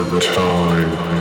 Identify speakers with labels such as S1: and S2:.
S1: The time.